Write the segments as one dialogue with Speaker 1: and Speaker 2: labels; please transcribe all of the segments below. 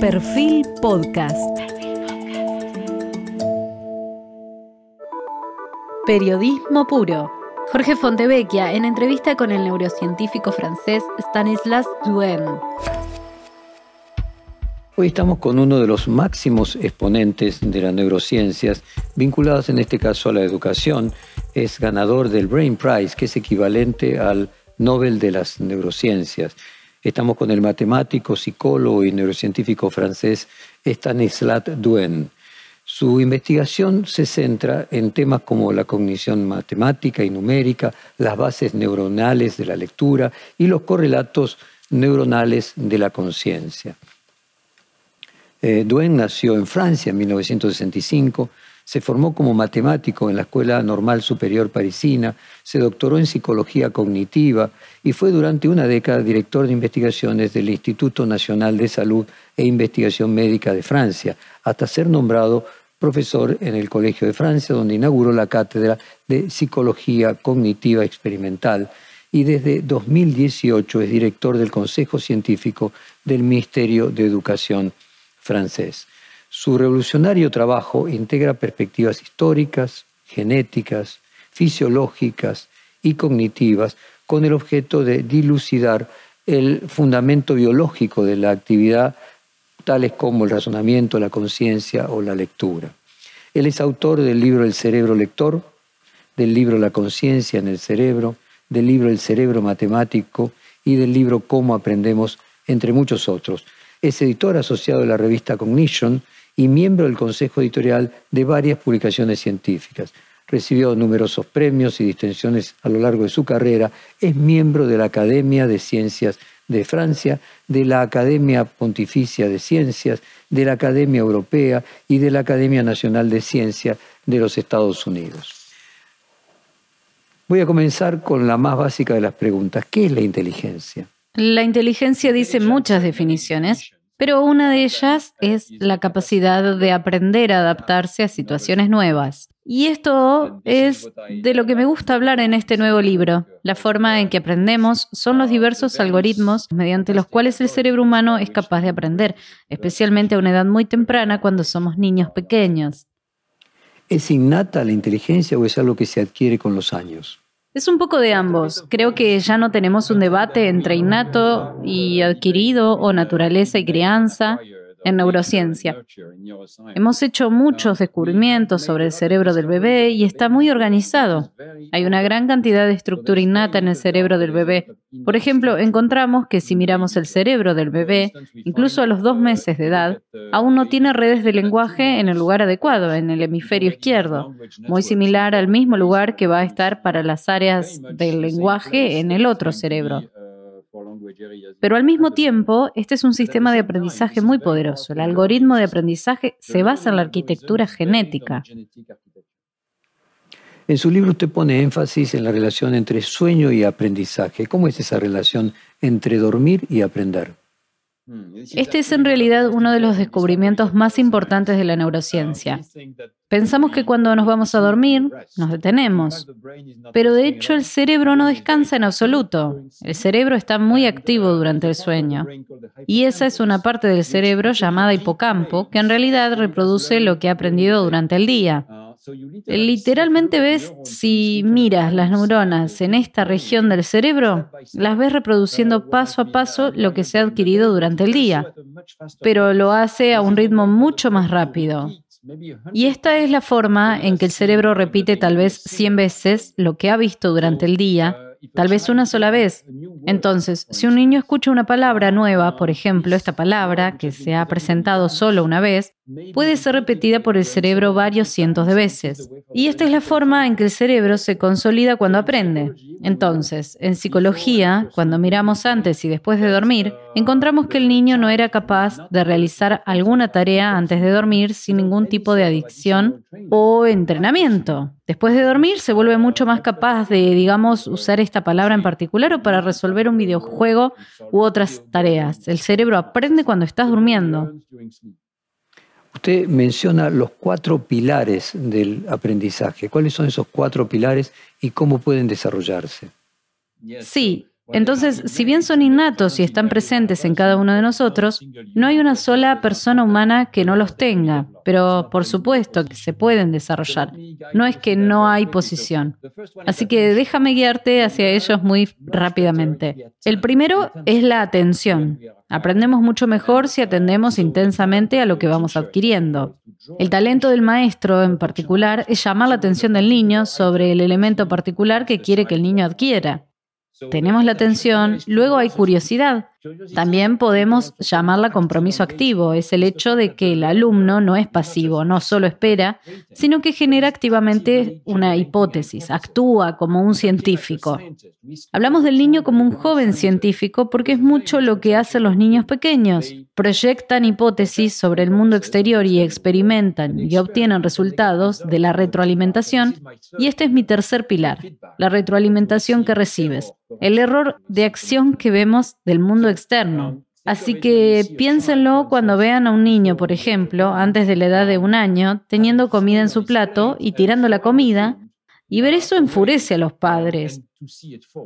Speaker 1: Perfil Podcast. Periodismo puro. Jorge Fontevecchia en entrevista con el neurocientífico francés Stanislas Duen.
Speaker 2: Hoy estamos con uno de los máximos exponentes de las neurociencias, vinculadas en este caso a la educación. Es ganador del Brain Prize, que es equivalente al Nobel de las Neurociencias. Estamos con el matemático, psicólogo y neurocientífico francés Stanislas Duen. Su investigación se centra en temas como la cognición matemática y numérica, las bases neuronales de la lectura y los correlatos neuronales de la conciencia. Eh, Duen nació en Francia en 1965 se formó como matemático en la Escuela Normal Superior Parisina, se doctoró en psicología cognitiva y fue durante una década director de investigaciones del Instituto Nacional de Salud e Investigación Médica de Francia, hasta ser nombrado profesor en el Colegio de Francia, donde inauguró la cátedra de Psicología Cognitiva Experimental y desde 2018 es director del Consejo Científico del Ministerio de Educación francés. Su revolucionario trabajo integra perspectivas históricas, genéticas, fisiológicas y cognitivas con el objeto de dilucidar el fundamento biológico de la actividad, tales como el razonamiento, la conciencia o la lectura. Él es autor del libro El cerebro lector, del libro La conciencia en el cerebro, del libro El cerebro matemático y del libro Cómo aprendemos, entre muchos otros. Es editor asociado de la revista Cognition y miembro del consejo editorial de varias publicaciones científicas. Recibió numerosos premios y distinciones a lo largo de su carrera. Es miembro de la Academia de Ciencias de Francia, de la Academia Pontificia de Ciencias, de la Academia Europea y de la Academia Nacional de Ciencia de los Estados Unidos. Voy a comenzar con la más básica de las preguntas. ¿Qué es la inteligencia?
Speaker 1: La inteligencia dice muchas definiciones, pero una de ellas es la capacidad de aprender a adaptarse a situaciones nuevas. Y esto es de lo que me gusta hablar en este nuevo libro. La forma en que aprendemos son los diversos algoritmos mediante los cuales el cerebro humano es capaz de aprender, especialmente a una edad muy temprana cuando somos niños pequeños.
Speaker 2: ¿Es innata la inteligencia o es algo que se adquiere con los años?
Speaker 1: Es un poco de ambos. Creo que ya no tenemos un debate entre innato y adquirido o naturaleza y crianza en neurociencia. Hemos hecho muchos descubrimientos sobre el cerebro del bebé y está muy organizado. Hay una gran cantidad de estructura innata en el cerebro del bebé. Por ejemplo, encontramos que si miramos el cerebro del bebé, incluso a los dos meses de edad, aún no tiene redes de lenguaje en el lugar adecuado, en el hemisferio izquierdo, muy similar al mismo lugar que va a estar para las áreas del lenguaje en el otro cerebro. Pero al mismo tiempo, este es un sistema de aprendizaje muy poderoso. El algoritmo de aprendizaje se basa en la arquitectura genética.
Speaker 2: En su libro usted pone énfasis en la relación entre sueño y aprendizaje. ¿Cómo es esa relación entre dormir y aprender?
Speaker 1: Este es en realidad uno de los descubrimientos más importantes de la neurociencia. Pensamos que cuando nos vamos a dormir, nos detenemos, pero de hecho el cerebro no descansa en absoluto. El cerebro está muy activo durante el sueño. Y esa es una parte del cerebro llamada hipocampo, que en realidad reproduce lo que ha aprendido durante el día. Literalmente ves, si miras las neuronas en esta región del cerebro, las ves reproduciendo paso a paso lo que se ha adquirido durante el día, pero lo hace a un ritmo mucho más rápido. Y esta es la forma en que el cerebro repite tal vez 100 veces lo que ha visto durante el día tal vez una sola vez. Entonces, si un niño escucha una palabra nueva, por ejemplo, esta palabra que se ha presentado solo una vez, puede ser repetida por el cerebro varios cientos de veces. Y esta es la forma en que el cerebro se consolida cuando aprende. Entonces, en psicología, cuando miramos antes y después de dormir, encontramos que el niño no era capaz de realizar alguna tarea antes de dormir sin ningún tipo de adicción o entrenamiento. Después de dormir se vuelve mucho más capaz de, digamos, usar esta palabra en particular o para resolver un videojuego u otras tareas. El cerebro aprende cuando estás durmiendo.
Speaker 2: Usted menciona los cuatro pilares del aprendizaje. ¿Cuáles son esos cuatro pilares y cómo pueden desarrollarse?
Speaker 1: Sí, Entonces, si bien son innatos y están presentes en cada uno de nosotros, no hay una sola persona humana que no los tenga, pero por supuesto que se pueden desarrollar. No es que no hay posición. Así que déjame guiarte hacia ellos muy rápidamente. El primero es la atención. Aprendemos mucho mejor si atendemos intensamente a lo que vamos adquiriendo. El talento del maestro en particular es llamar la atención del niño sobre el elemento particular que quiere que el niño adquiera. Tenemos la atención, luego hay curiosidad. También podemos llamarla compromiso activo. Es el hecho de que el alumno no es pasivo, no solo espera, sino que genera activamente una hipótesis, actúa como un científico. Hablamos del niño como un joven científico porque es mucho lo que hacen los niños pequeños. Proyectan hipótesis sobre el mundo exterior y experimentan y obtienen resultados de la retroalimentación. Y este es mi tercer pilar, la retroalimentación que recibes. El error de acción que vemos del mundo externo. Así que piénsenlo cuando vean a un niño, por ejemplo, antes de la edad de un año, teniendo comida en su plato y tirando la comida, y ver eso enfurece a los padres.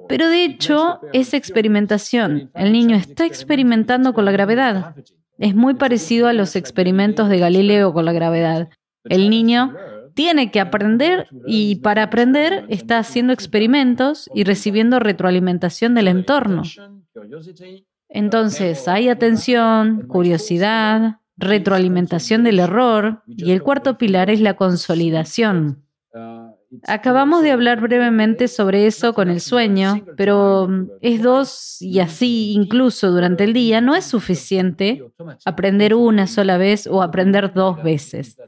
Speaker 1: Pero de hecho es experimentación. El niño está experimentando con la gravedad. Es muy parecido a los experimentos de Galileo con la gravedad. El niño tiene que aprender y para aprender está haciendo experimentos y recibiendo retroalimentación del entorno. Entonces, hay atención, curiosidad, retroalimentación del error y el cuarto pilar es la consolidación. Acabamos de hablar brevemente sobre eso con el sueño, pero mm, es dos y así incluso durante el día no es suficiente aprender una sola vez o aprender dos veces.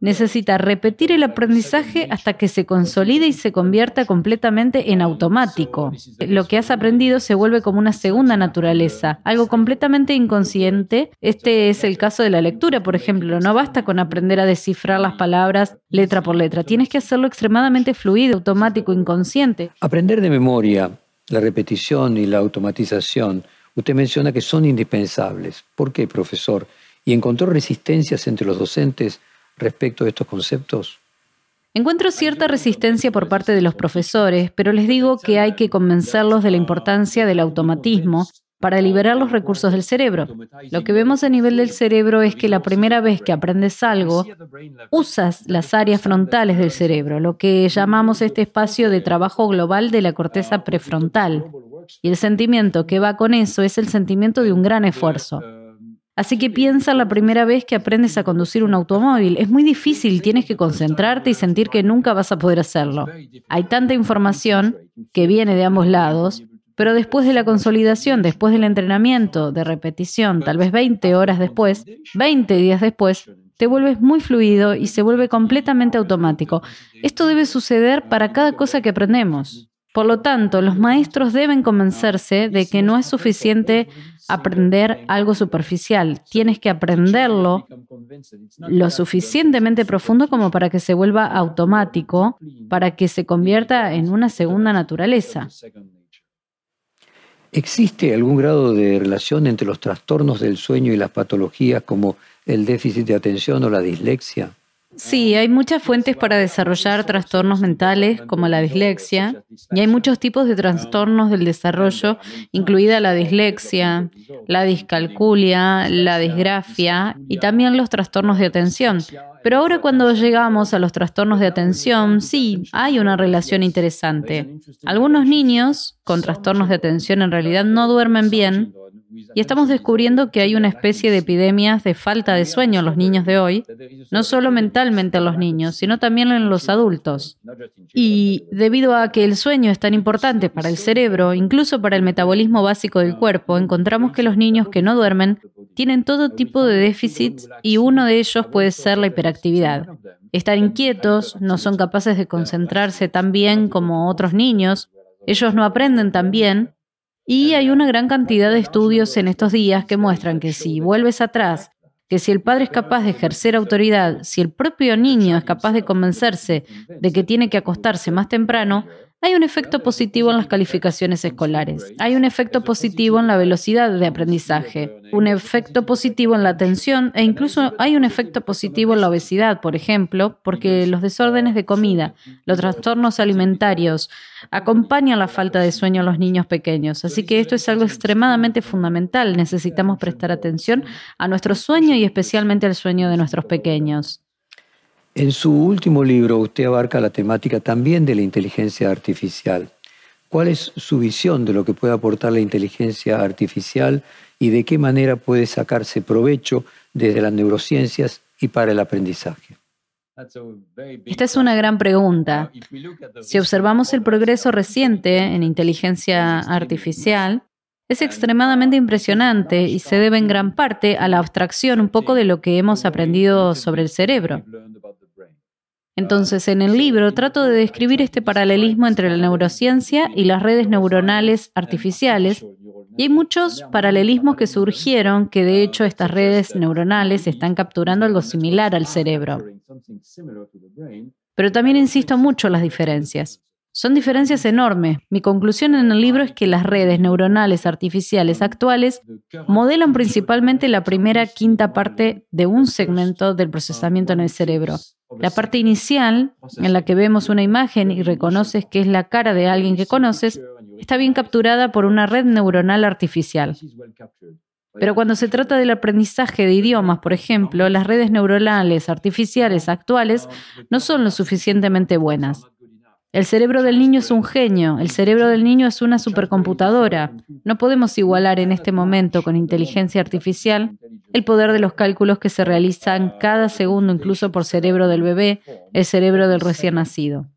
Speaker 1: Necesita repetir el aprendizaje hasta que se consolide y se convierta completamente en automático. Lo que has aprendido se vuelve como una segunda naturaleza, algo completamente inconsciente. Este es el caso de la lectura, por ejemplo. No basta con aprender a descifrar las palabras letra por letra. Tienes que hacerlo extremadamente fluido, automático, inconsciente.
Speaker 2: Aprender de memoria, la repetición y la automatización, usted menciona que son indispensables. ¿Por qué, profesor? ¿Y encontró resistencias entre los docentes respecto a estos conceptos?
Speaker 1: Encuentro cierta resistencia por parte de los profesores, pero les digo que hay que convencerlos de la importancia del automatismo para liberar los recursos del cerebro. Lo que vemos a nivel del cerebro es que la primera vez que aprendes algo, usas las áreas frontales del cerebro, lo que llamamos este espacio de trabajo global de la corteza prefrontal. Y el sentimiento que va con eso es el sentimiento de un gran esfuerzo. Así que piensa la primera vez que aprendes a conducir un automóvil. Es muy difícil, tienes que concentrarte y sentir que nunca vas a poder hacerlo. Hay tanta información que viene de ambos lados pero después de la consolidación, después del entrenamiento, de repetición, tal vez 20 horas después, 20 días después, te vuelves muy fluido y se vuelve completamente automático. Esto debe suceder para cada cosa que aprendemos. Por lo tanto, los maestros deben convencerse de que no es suficiente aprender algo superficial. Tienes que aprenderlo lo suficientemente profundo como para que se vuelva automático, para que se convierta en una segunda naturaleza.
Speaker 2: ¿Existe algún grado de relación entre los trastornos del sueño y las patologías como el déficit de atención o la dislexia?
Speaker 1: Sí, hay muchas fuentes para desarrollar trastornos mentales como la dislexia y hay muchos tipos de trastornos del desarrollo, incluida la dislexia, la discalculia, la disgrafia y también los trastornos de atención. Pero ahora cuando llegamos a los trastornos de atención, sí, hay una relación interesante. Algunos niños con trastornos de atención en realidad no duermen bien y estamos descubriendo que hay una especie de epidemias de falta de sueño en los niños de hoy, no solo mentalmente en los niños, sino también en los adultos. Y debido a que el sueño es tan importante para el cerebro, incluso para el metabolismo básico del cuerpo, encontramos que los niños que no duermen tienen todo tipo de déficits y uno de ellos puede ser la hiperactividad. Estar inquietos, no son capaces de concentrarse tan bien como otros niños, ellos no aprenden tan bien y hay una gran cantidad de estudios en estos días que muestran que si vuelves atrás, que si el padre es capaz de ejercer autoridad, si el propio niño es capaz de convencerse de que tiene que acostarse más temprano, Hay un efecto positivo en las calificaciones escolares, hay un efecto positivo en la velocidad de aprendizaje, un efecto positivo en la atención e incluso hay un efecto positivo en la obesidad, por ejemplo, porque los desórdenes de comida, los trastornos alimentarios acompañan la falta de sueño en los niños pequeños. Así que esto es algo extremadamente fundamental. Necesitamos prestar atención a nuestro sueño y especialmente al sueño de nuestros pequeños.
Speaker 2: En su último libro usted abarca la temática también de la inteligencia artificial. ¿Cuál es su visión de lo que puede aportar la inteligencia artificial y de qué manera puede sacarse provecho desde las neurociencias y para el aprendizaje?
Speaker 1: Esta es una gran pregunta. Si observamos el progreso reciente en inteligencia artificial, es extremadamente impresionante y se debe en gran parte a la abstracción un poco de lo que hemos aprendido sobre el cerebro. Entonces, en el libro trato de describir este paralelismo entre la neurociencia y las redes neuronales artificiales, y hay muchos paralelismos que surgieron que de hecho estas redes neuronales están capturando algo similar al cerebro. Pero también insisto mucho en las diferencias. Son diferencias enormes. Mi conclusión en el libro es que las redes neuronales artificiales actuales modelan principalmente la primera quinta parte de un segmento del procesamiento en el cerebro. La parte inicial, en la que vemos una imagen y reconoces que es la cara de alguien que conoces, está bien capturada por una red neuronal artificial. Pero cuando se trata del aprendizaje de idiomas, por ejemplo, las redes neuronales artificiales actuales no son lo suficientemente buenas. El cerebro del niño es un genio, el cerebro del niño es una supercomputadora. No podemos igualar en este momento con inteligencia artificial el poder de los cálculos que se realizan cada segundo, incluso por cerebro del bebé, el cerebro del recién nacido.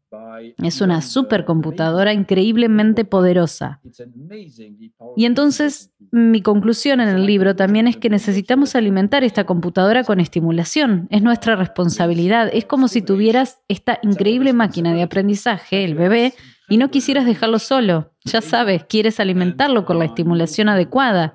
Speaker 1: Es una supercomputadora increíblemente poderosa. Y entonces mi conclusión en el libro también es que necesitamos alimentar esta computadora con estimulación. Es nuestra responsabilidad. Es como si tuvieras esta increíble máquina de aprendizaje, el bebé, y no quisieras dejarlo solo. Ya sabes, quieres alimentarlo con la estimulación adecuada.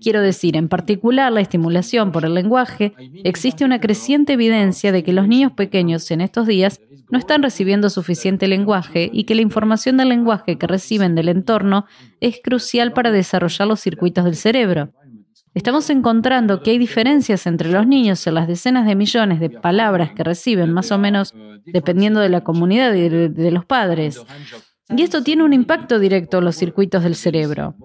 Speaker 1: Quiero decir, en particular la estimulación por el lenguaje, existe una creciente evidencia de que los niños pequeños en estos días no están recibiendo suficiente lenguaje y que la información del lenguaje que reciben del entorno es crucial para desarrollar los circuitos del cerebro. Estamos encontrando que hay diferencias entre los niños en las decenas de millones de palabras que reciben, más o menos dependiendo de la comunidad y de, los padres. Y esto tiene un impacto directo en los circuitos del cerebro.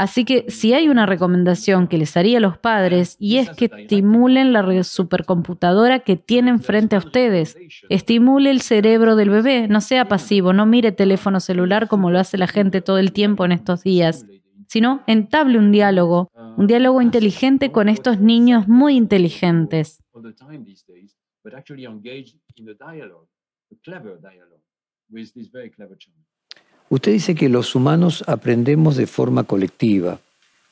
Speaker 1: Así que si hay una recomendación que les haría a los padres y es que estimulen la supercomputadora que tienen frente a ustedes, estimule el cerebro del bebé, no sea pasivo, no mire teléfono celular como lo hace la gente todo el tiempo en estos días, sino entable un diálogo, un diálogo inteligente con estos niños muy inteligentes.
Speaker 2: Usted dice que los humanos aprendemos de forma colectiva,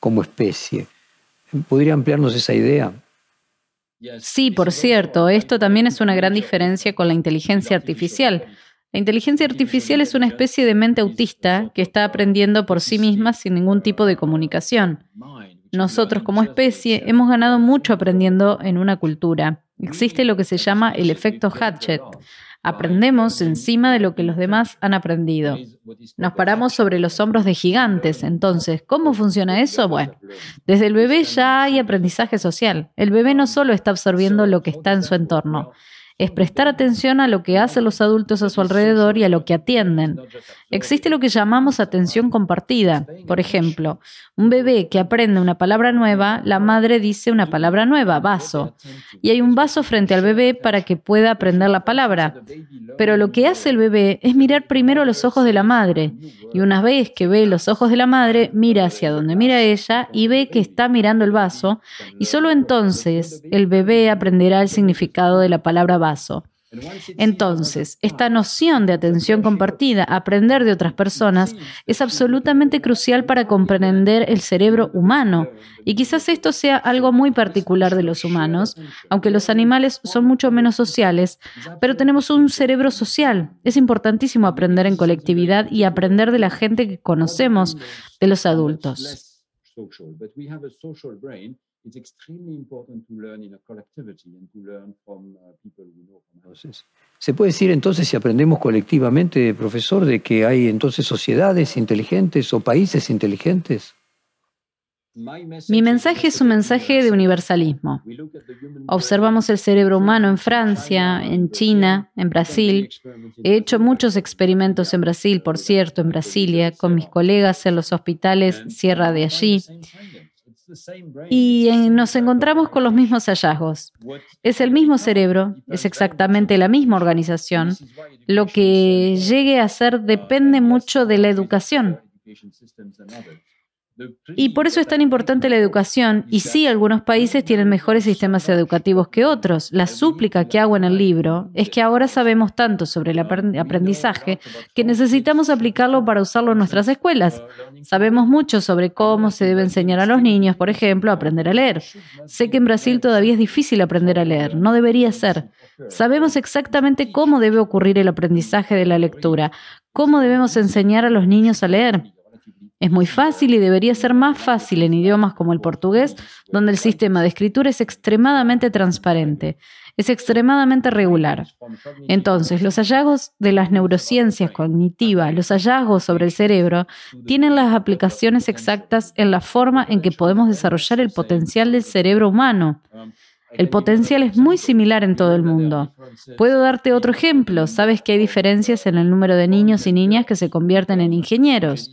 Speaker 2: como especie. ¿Podría ampliarnos esa idea?
Speaker 1: Sí, por cierto, esto también es una gran diferencia con la inteligencia artificial. La inteligencia artificial es una especie de mente autista que está aprendiendo por sí misma sin ningún tipo de comunicación. Nosotros como especie hemos ganado mucho aprendiendo en una cultura. Existe lo que se llama el efecto Hatchet. Aprendemos encima de lo que los demás han aprendido. Nos paramos sobre los hombros de gigantes. Entonces, ¿cómo funciona eso? Bueno, desde el bebé ya hay aprendizaje social. El bebé no solo está absorbiendo lo que está en su entorno, es prestar atención a lo que hacen los adultos a su alrededor y a lo que atienden. Existe lo que llamamos atención compartida. Por ejemplo, un bebé que aprende una palabra nueva, la madre dice una palabra nueva, vaso. Y hay un vaso frente al bebé para que pueda aprender la palabra. Pero lo que hace el bebé es mirar primero los ojos de la madre. Y una vez que ve los ojos de la madre, mira hacia donde mira ella y ve que está mirando el vaso. Y solo entonces el bebé aprenderá el significado de la palabra vaso entonces, esta noción de atención compartida, aprender de otras personas, es absolutamente crucial para comprender el cerebro humano. Y quizás esto sea algo muy particular de los humanos, aunque los animales son mucho menos sociales, pero tenemos un cerebro social. Es importantísimo aprender en colectividad y aprender de la gente que conocemos, de los adultos.
Speaker 2: Se puede decir entonces, si aprendemos colectivamente, profesor, de que hay entonces sociedades inteligentes o países inteligentes.
Speaker 1: Mi mensaje es un mensaje de universalismo. Observamos el cerebro humano en Francia, en China, en Brasil. He hecho muchos experimentos en Brasil, por cierto, en Brasilia, con mis colegas en los hospitales Sierra de allí. Y nos encontramos con los mismos hallazgos. Es el mismo cerebro, es exactamente la misma organización. Lo que llegue a ser depende mucho de la educación. Y por eso es tan importante la educación. Y sí, algunos países tienen mejores sistemas educativos que otros. La súplica que hago en el libro es que ahora sabemos tanto sobre el aprendizaje que necesitamos aplicarlo para usarlo en nuestras escuelas. Sabemos mucho sobre cómo se debe enseñar a los niños, por ejemplo, a aprender a leer. Sé que en Brasil todavía es difícil aprender a leer. No debería ser. Sabemos exactamente cómo debe ocurrir el aprendizaje de la lectura, cómo debemos enseñar a los niños a leer. Es muy fácil y debería ser más fácil en idiomas como el portugués, donde el sistema de escritura es extremadamente transparente, es extremadamente regular. Entonces, los hallazgos de las neurociencias cognitivas, los hallazgos sobre el cerebro, tienen las aplicaciones exactas en la forma en que podemos desarrollar el potencial del cerebro humano. El potencial es muy similar en todo el mundo. Puedo darte otro ejemplo. Sabes que hay diferencias en el número de niños y niñas que se convierten en ingenieros.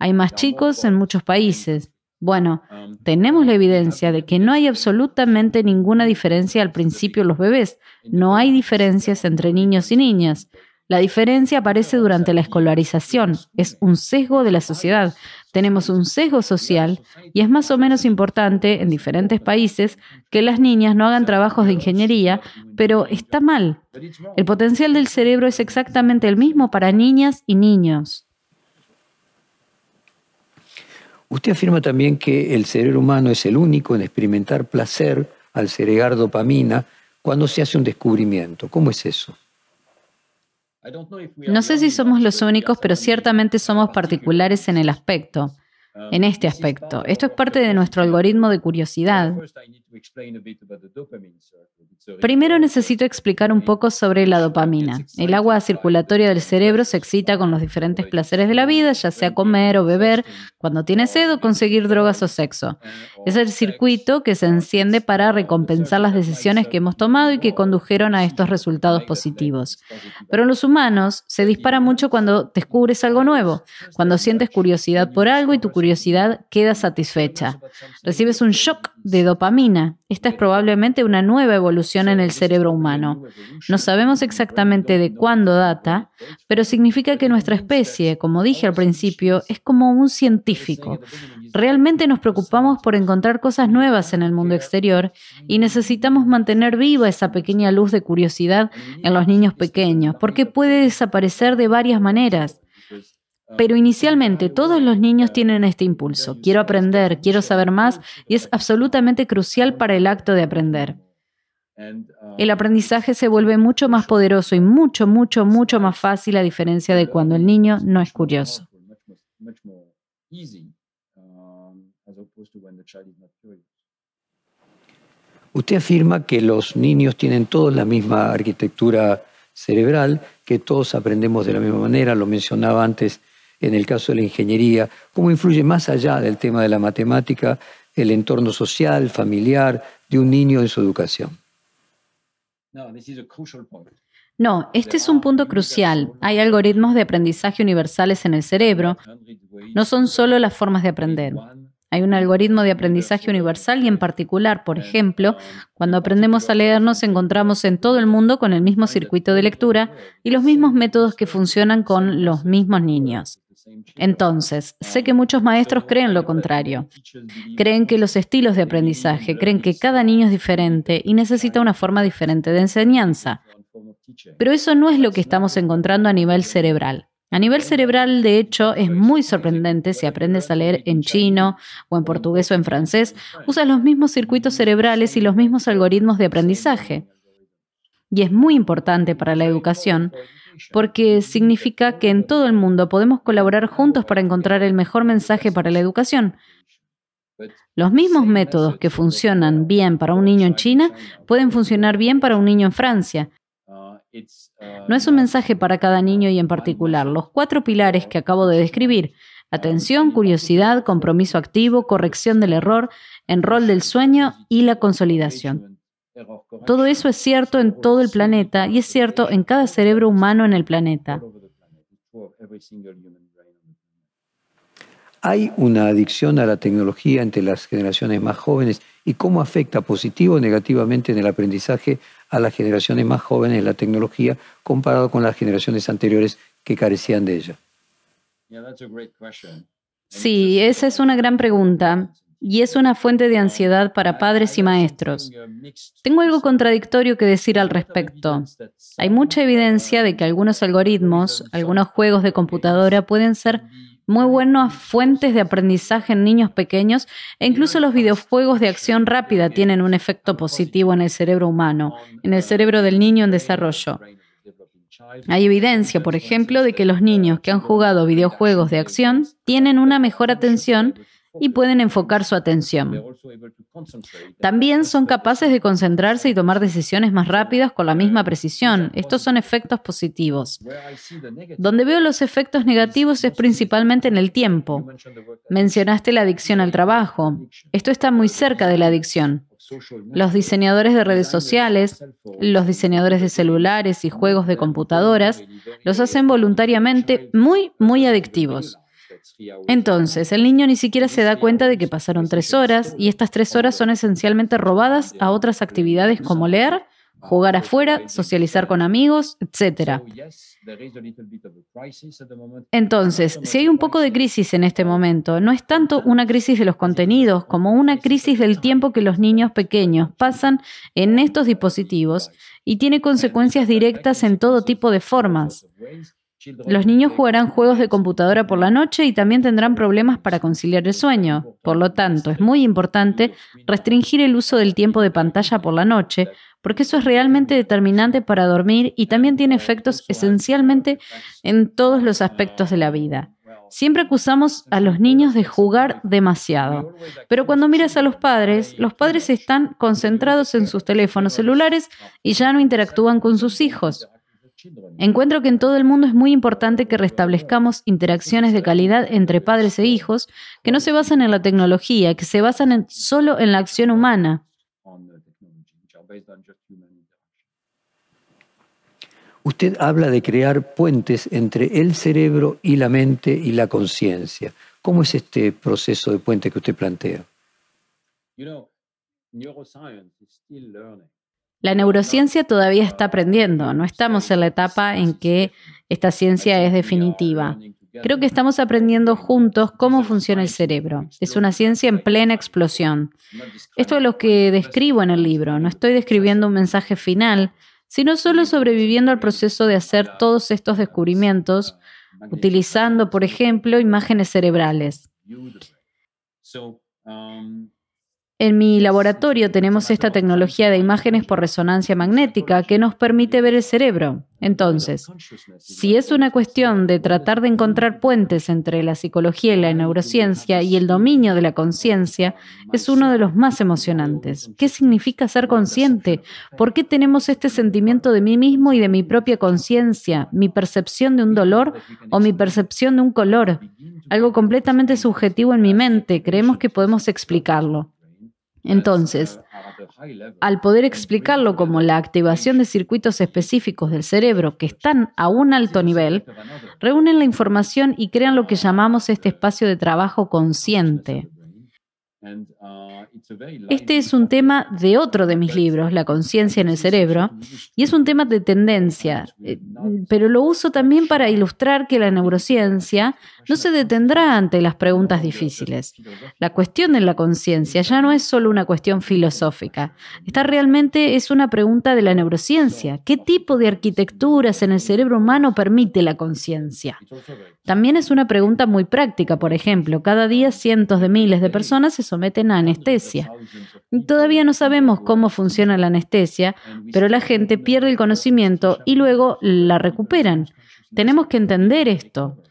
Speaker 1: Hay más chicos en muchos países. Bueno, tenemos la evidencia de que no hay absolutamente ninguna diferencia al principio los bebés. No hay diferencias entre niños y niñas. La diferencia aparece durante la escolarización. Es un sesgo de la sociedad. Tenemos un sesgo social y es más o menos importante en diferentes países que las niñas no hagan trabajos de ingeniería, pero está mal. El potencial del cerebro es exactamente el mismo para niñas y niños.
Speaker 2: Usted afirma también que el cerebro humano es el único en experimentar placer al segregar dopamina cuando se hace un descubrimiento. ¿Cómo es eso?
Speaker 1: No sé si somos los únicos, pero ciertamente somos particulares en el aspecto en este aspecto. Esto es parte de nuestro algoritmo de curiosidad. Primero necesito explicar un poco sobre la dopamina. El agua circulatoria del cerebro se excita con los diferentes placeres de la vida, ya sea comer o beber, cuando tiene sed o conseguir drogas o sexo. Es el circuito que se enciende para recompensar las decisiones que hemos tomado y que condujeron a estos resultados positivos. Pero en los humanos se dispara mucho cuando descubres algo nuevo, cuando sientes curiosidad por algo y tu curiosidad queda satisfecha. Recibes un shock de dopamina. Esta es probablemente una nueva evolución en el cerebro humano. No sabemos exactamente de cuándo data, pero significa que nuestra especie, como dije al principio, es como un científico. Realmente nos preocupamos por encontrar cosas nuevas en el mundo exterior y necesitamos mantener viva esa pequeña luz de curiosidad en los niños pequeños, porque puede desaparecer de varias maneras. Pero inicialmente todos los niños tienen este impulso. Quiero aprender, quiero saber más y es absolutamente crucial para el acto de aprender. El aprendizaje se vuelve mucho más poderoso y mucho, mucho, mucho más fácil a diferencia de cuando el niño no es curioso.
Speaker 2: Usted afirma que los niños tienen todos la misma arquitectura cerebral, que todos aprendemos de la misma manera, lo mencionaba antes en el caso de la ingeniería, cómo influye más allá del tema de la matemática el entorno social, familiar de un niño en su educación.
Speaker 1: No, este es un punto crucial. Hay algoritmos de aprendizaje universales en el cerebro. No son solo las formas de aprender. Hay un algoritmo de aprendizaje universal y en particular, por ejemplo, cuando aprendemos a leer nos encontramos en todo el mundo con el mismo circuito de lectura y los mismos métodos que funcionan con los mismos niños. Entonces, sé que muchos maestros creen lo contrario. Creen que los estilos de aprendizaje, creen que cada niño es diferente y necesita una forma diferente de enseñanza. Pero eso no es lo que estamos encontrando a nivel cerebral. A nivel cerebral, de hecho, es muy sorprendente si aprendes a leer en chino o en portugués o en francés, usas los mismos circuitos cerebrales y los mismos algoritmos de aprendizaje. Y es muy importante para la educación porque significa que en todo el mundo podemos colaborar juntos para encontrar el mejor mensaje para la educación. Los mismos métodos que funcionan bien para un niño en China pueden funcionar bien para un niño en Francia. No es un mensaje para cada niño y en particular. Los cuatro pilares que acabo de describir, atención, curiosidad, compromiso activo, corrección del error, enrol del sueño y la consolidación. Todo eso es cierto en todo el planeta y es cierto en cada cerebro humano en el planeta.
Speaker 2: ¿Hay una adicción a la tecnología entre las generaciones más jóvenes y cómo afecta positivo o negativamente en el aprendizaje a las generaciones más jóvenes la tecnología comparado con las generaciones anteriores que carecían de ella?
Speaker 1: Sí, esa es una gran pregunta y es una fuente de ansiedad para padres y maestros. Tengo algo contradictorio que decir al respecto. Hay mucha evidencia de que algunos algoritmos, algunos juegos de computadora pueden ser muy buenas fuentes de aprendizaje en niños pequeños e incluso los videojuegos de acción rápida tienen un efecto positivo en el cerebro humano, en el cerebro del niño en desarrollo. Hay evidencia, por ejemplo, de que los niños que han jugado videojuegos de acción tienen una mejor atención y pueden enfocar su atención. También son capaces de concentrarse y tomar decisiones más rápidas con la misma precisión. Estos son efectos positivos. Donde veo los efectos negativos es principalmente en el tiempo. Mencionaste la adicción al trabajo. Esto está muy cerca de la adicción. Los diseñadores de redes sociales, los diseñadores de celulares y juegos de computadoras los hacen voluntariamente muy, muy adictivos. Entonces, el niño ni siquiera se da cuenta de que pasaron tres horas y estas tres horas son esencialmente robadas a otras actividades como leer, jugar afuera, socializar con amigos, etc. Entonces, si hay un poco de crisis en este momento, no es tanto una crisis de los contenidos como una crisis del tiempo que los niños pequeños pasan en estos dispositivos y tiene consecuencias directas en todo tipo de formas. Los niños jugarán juegos de computadora por la noche y también tendrán problemas para conciliar el sueño. Por lo tanto, es muy importante restringir el uso del tiempo de pantalla por la noche, porque eso es realmente determinante para dormir y también tiene efectos esencialmente en todos los aspectos de la vida. Siempre acusamos a los niños de jugar demasiado, pero cuando miras a los padres, los padres están concentrados en sus teléfonos celulares y ya no interactúan con sus hijos. Encuentro que en todo el mundo es muy importante que restablezcamos interacciones de calidad entre padres e hijos que no se basan en la tecnología, que se basan solo en la acción humana.
Speaker 2: Usted habla de crear puentes entre el cerebro y la mente y la conciencia. ¿Cómo es este proceso de puente que usted plantea?
Speaker 1: La neurociencia todavía está aprendiendo, no estamos en la etapa en que esta ciencia es definitiva. Creo que estamos aprendiendo juntos cómo funciona el cerebro. Es una ciencia en plena explosión. Esto es lo que describo en el libro. No estoy describiendo un mensaje final, sino solo sobreviviendo al proceso de hacer todos estos descubrimientos, utilizando, por ejemplo, imágenes cerebrales. En mi laboratorio tenemos esta tecnología de imágenes por resonancia magnética que nos permite ver el cerebro. Entonces, si es una cuestión de tratar de encontrar puentes entre la psicología y la neurociencia y el dominio de la conciencia, es uno de los más emocionantes. ¿Qué significa ser consciente? ¿Por qué tenemos este sentimiento de mí mismo y de mi propia conciencia, mi percepción de un dolor o mi percepción de un color? Algo completamente subjetivo en mi mente. Creemos que podemos explicarlo. Entonces, al poder explicarlo como la activación de circuitos específicos del cerebro que están a un alto nivel, reúnen la información y crean lo que llamamos este espacio de trabajo consciente. Este es un tema de otro de mis libros, La conciencia en el cerebro, y es un tema de tendencia, eh, pero lo uso también para ilustrar que la neurociencia no se detendrá ante las preguntas difíciles. La cuestión de la conciencia ya no es solo una cuestión filosófica, esta realmente es una pregunta de la neurociencia. ¿Qué tipo de arquitecturas en el cerebro humano permite la conciencia? También es una pregunta muy práctica, por ejemplo, cada día cientos de miles de personas se someten a anestesia. Todavía no sabemos cómo funciona la anestesia, pero la gente pierde el conocimiento y luego la recuperan. Tenemos que entender esto.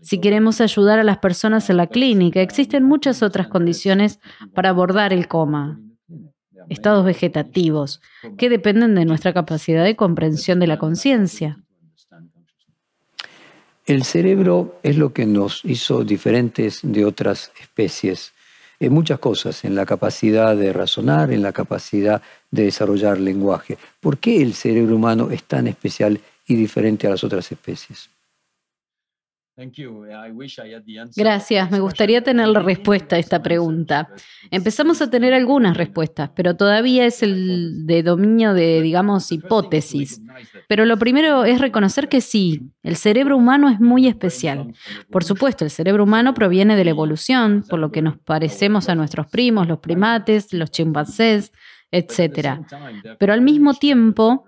Speaker 1: Si queremos ayudar a las personas en la clínica, existen muchas otras condiciones para abordar el coma. Estados vegetativos, que dependen de nuestra capacidad de comprensión de la conciencia.
Speaker 2: El cerebro es lo que nos hizo diferentes de otras especies en muchas cosas, en la capacidad de razonar, en la capacidad de desarrollar lenguaje. ¿Por qué el cerebro humano es tan especial y diferente a las otras especies?
Speaker 1: Gracias, me gustaría tener la respuesta a esta pregunta. Empezamos a tener algunas respuestas, pero todavía es el de dominio de, digamos, hipótesis. Pero lo primero es reconocer que sí, el cerebro humano es muy especial. Por supuesto, el cerebro humano proviene de la evolución, por lo que nos parecemos a nuestros primos, los primates, los chimpancés, etc. Pero al mismo tiempo,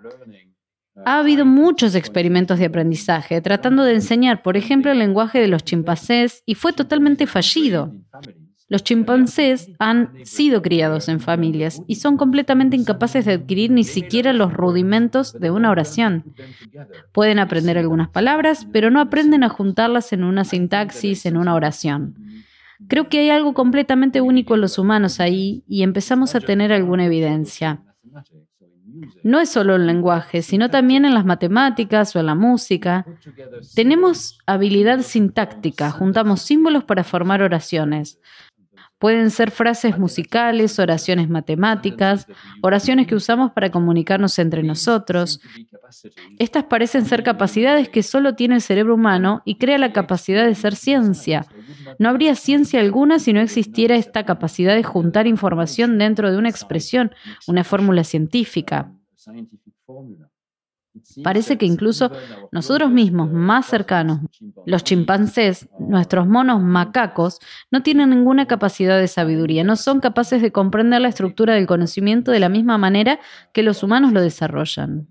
Speaker 1: ha habido muchos experimentos de aprendizaje tratando de enseñar, por ejemplo, el lenguaje de los chimpancés y fue totalmente fallido. Los chimpancés han sido criados en familias y son completamente incapaces de adquirir ni siquiera los rudimentos de una oración. Pueden aprender algunas palabras, pero no aprenden a juntarlas en una sintaxis, en una oración. Creo que hay algo completamente único en los humanos ahí y empezamos a tener alguna evidencia. No es solo el lenguaje, sino también en las matemáticas o en la música. Tenemos habilidad sintáctica, juntamos símbolos para formar oraciones. Pueden ser frases musicales, oraciones matemáticas, oraciones que usamos para comunicarnos entre nosotros. Estas parecen ser capacidades que solo tiene el cerebro humano y crea la capacidad de ser ciencia. No habría ciencia alguna si no existiera esta capacidad de juntar información dentro de una expresión, una fórmula científica. Parece que incluso nosotros mismos, más cercanos, los chimpancés, nuestros monos macacos, no tienen ninguna capacidad de sabiduría, no son capaces de comprender la estructura del conocimiento de la misma manera que los humanos lo desarrollan.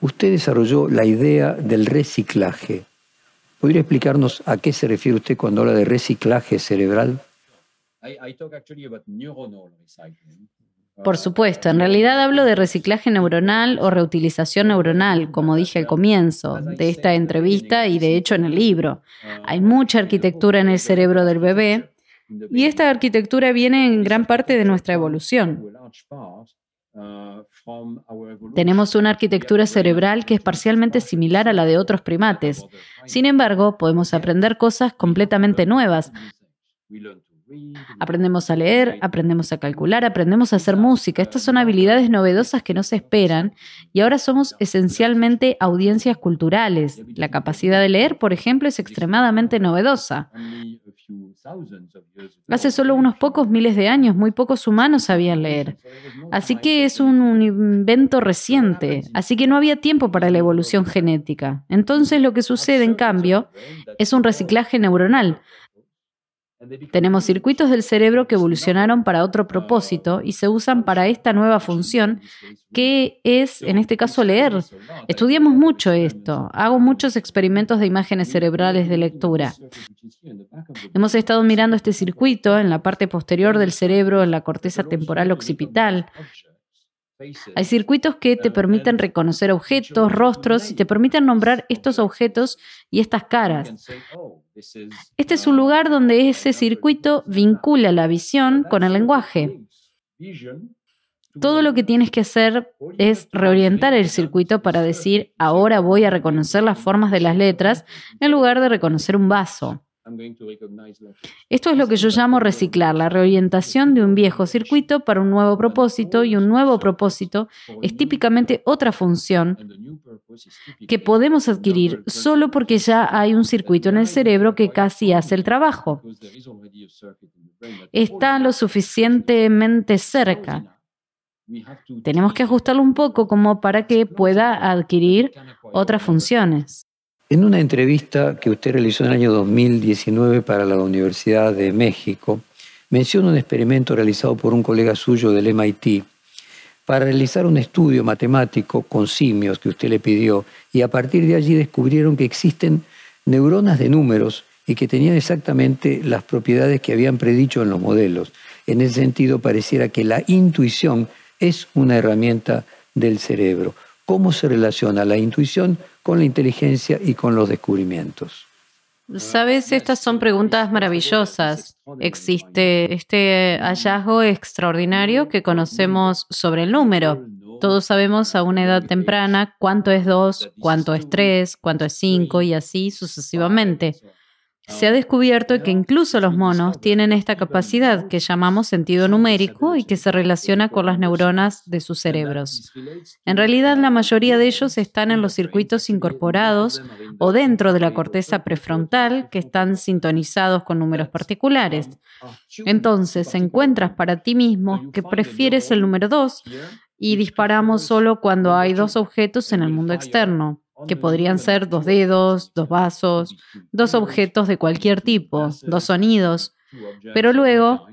Speaker 2: Usted desarrolló la idea del reciclaje. ¿Podría explicarnos a qué se refiere usted cuando habla de reciclaje cerebral?
Speaker 1: Por supuesto, en realidad hablo de reciclaje neuronal o reutilización neuronal, como dije al comienzo de esta entrevista y de hecho en el libro. Hay mucha arquitectura en el cerebro del bebé y esta arquitectura viene en gran parte de nuestra evolución. Tenemos una arquitectura cerebral que es parcialmente similar a la de otros primates. Sin embargo, podemos aprender cosas completamente nuevas. Aprendemos a leer, aprendemos a calcular, aprendemos a hacer música. Estas son habilidades novedosas que no se esperan y ahora somos esencialmente audiencias culturales. La capacidad de leer, por ejemplo, es extremadamente novedosa. Hace solo unos pocos miles de años, muy pocos humanos sabían leer. Así que es un invento reciente. Así que no había tiempo para la evolución genética. Entonces lo que sucede, en cambio, es un reciclaje neuronal. Tenemos circuitos del cerebro que evolucionaron para otro propósito y se usan para esta nueva función, que es, en este caso, leer. Estudiamos mucho esto. Hago muchos experimentos de imágenes cerebrales de lectura. Hemos estado mirando este circuito en la parte posterior del cerebro, en la corteza temporal occipital. Hay circuitos que te permiten reconocer objetos, rostros y te permiten nombrar estos objetos y estas caras. Este es un lugar donde ese circuito vincula la visión con el lenguaje. Todo lo que tienes que hacer es reorientar el circuito para decir, ahora voy a reconocer las formas de las letras en lugar de reconocer un vaso. Esto es lo que yo llamo reciclar, la reorientación de un viejo circuito para un nuevo propósito y un nuevo propósito es típicamente otra función que podemos adquirir solo porque ya hay un circuito en el cerebro que casi hace el trabajo. Está lo suficientemente cerca. Tenemos que ajustarlo un poco como para que pueda adquirir otras funciones.
Speaker 2: En una entrevista que usted realizó en el año 2019 para la Universidad de México, menciona un experimento realizado por un colega suyo del MIT para realizar un estudio matemático con simios que usted le pidió y a partir de allí descubrieron que existen neuronas de números y que tenían exactamente las propiedades que habían predicho en los modelos. En ese sentido, pareciera que la intuición es una herramienta del cerebro. ¿Cómo se relaciona la intuición con la inteligencia y con los descubrimientos?
Speaker 1: Sabes, estas son preguntas maravillosas. Existe este hallazgo extraordinario que conocemos sobre el número. Todos sabemos a una edad temprana cuánto es 2, cuánto es 3, cuánto es 5 y así sucesivamente. Se ha descubierto que incluso los monos tienen esta capacidad que llamamos sentido numérico y que se relaciona con las neuronas de sus cerebros. En realidad, la mayoría de ellos están en los circuitos incorporados o dentro de la corteza prefrontal que están sintonizados con números particulares. Entonces, encuentras para ti mismo que prefieres el número 2 y disparamos solo cuando hay dos objetos en el mundo externo que podrían ser dos dedos, dos vasos, dos objetos de cualquier tipo, dos sonidos. Pero luego,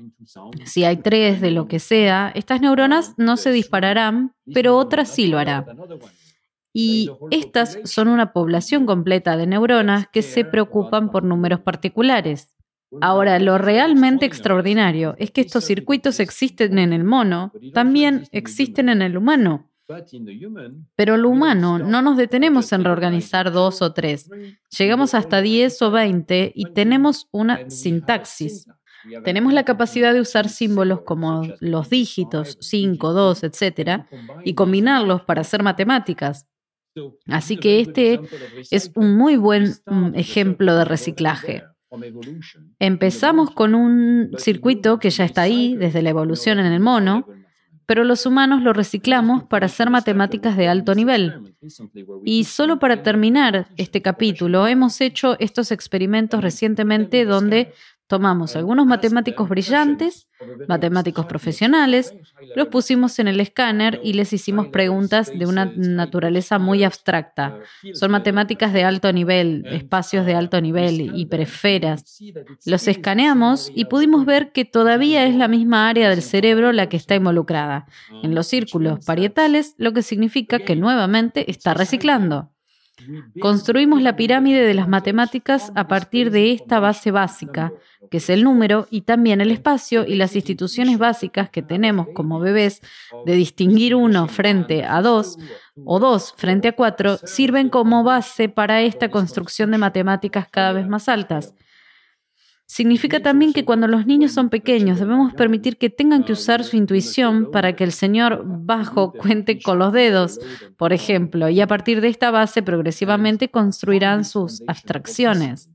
Speaker 1: si hay tres de lo que sea, estas neuronas no se dispararán, pero otras sí lo hará. Y estas son una población completa de neuronas que se preocupan por números particulares. Ahora, lo realmente extraordinario es que estos circuitos existen en el mono, también existen en el humano. Pero lo humano, no nos detenemos en reorganizar dos o tres. Llegamos hasta 10 o 20 y tenemos una sintaxis. Tenemos la capacidad de usar símbolos como los dígitos, 5, 2, etc., y combinarlos para hacer matemáticas. Así que este es un muy buen mm, ejemplo de reciclaje. Empezamos con un circuito que ya está ahí desde la evolución en el mono, pero los humanos lo reciclamos para hacer matemáticas de alto nivel. Y solo para terminar este capítulo, hemos hecho estos experimentos recientemente donde Tomamos algunos matemáticos brillantes, matemáticos profesionales, los pusimos en el escáner y les hicimos preguntas de una naturaleza muy abstracta. Son matemáticas de alto nivel, espacios de alto nivel, hiperesferas. Los escaneamos y pudimos ver que todavía es la misma área del cerebro la que está involucrada, en los círculos parietales, lo que significa que nuevamente está reciclando. Construimos la pirámide de las matemáticas a partir de esta base básica, que es el número, y también el espacio y las instituciones básicas que tenemos como bebés de distinguir uno frente a dos o dos frente a cuatro, sirven como base para esta construcción de matemáticas cada vez más altas. Significa también que cuando los niños son pequeños debemos permitir que tengan que usar su intuición para que el Señor bajo cuente con los dedos, por ejemplo, y a partir de esta base progresivamente construirán sus abstracciones.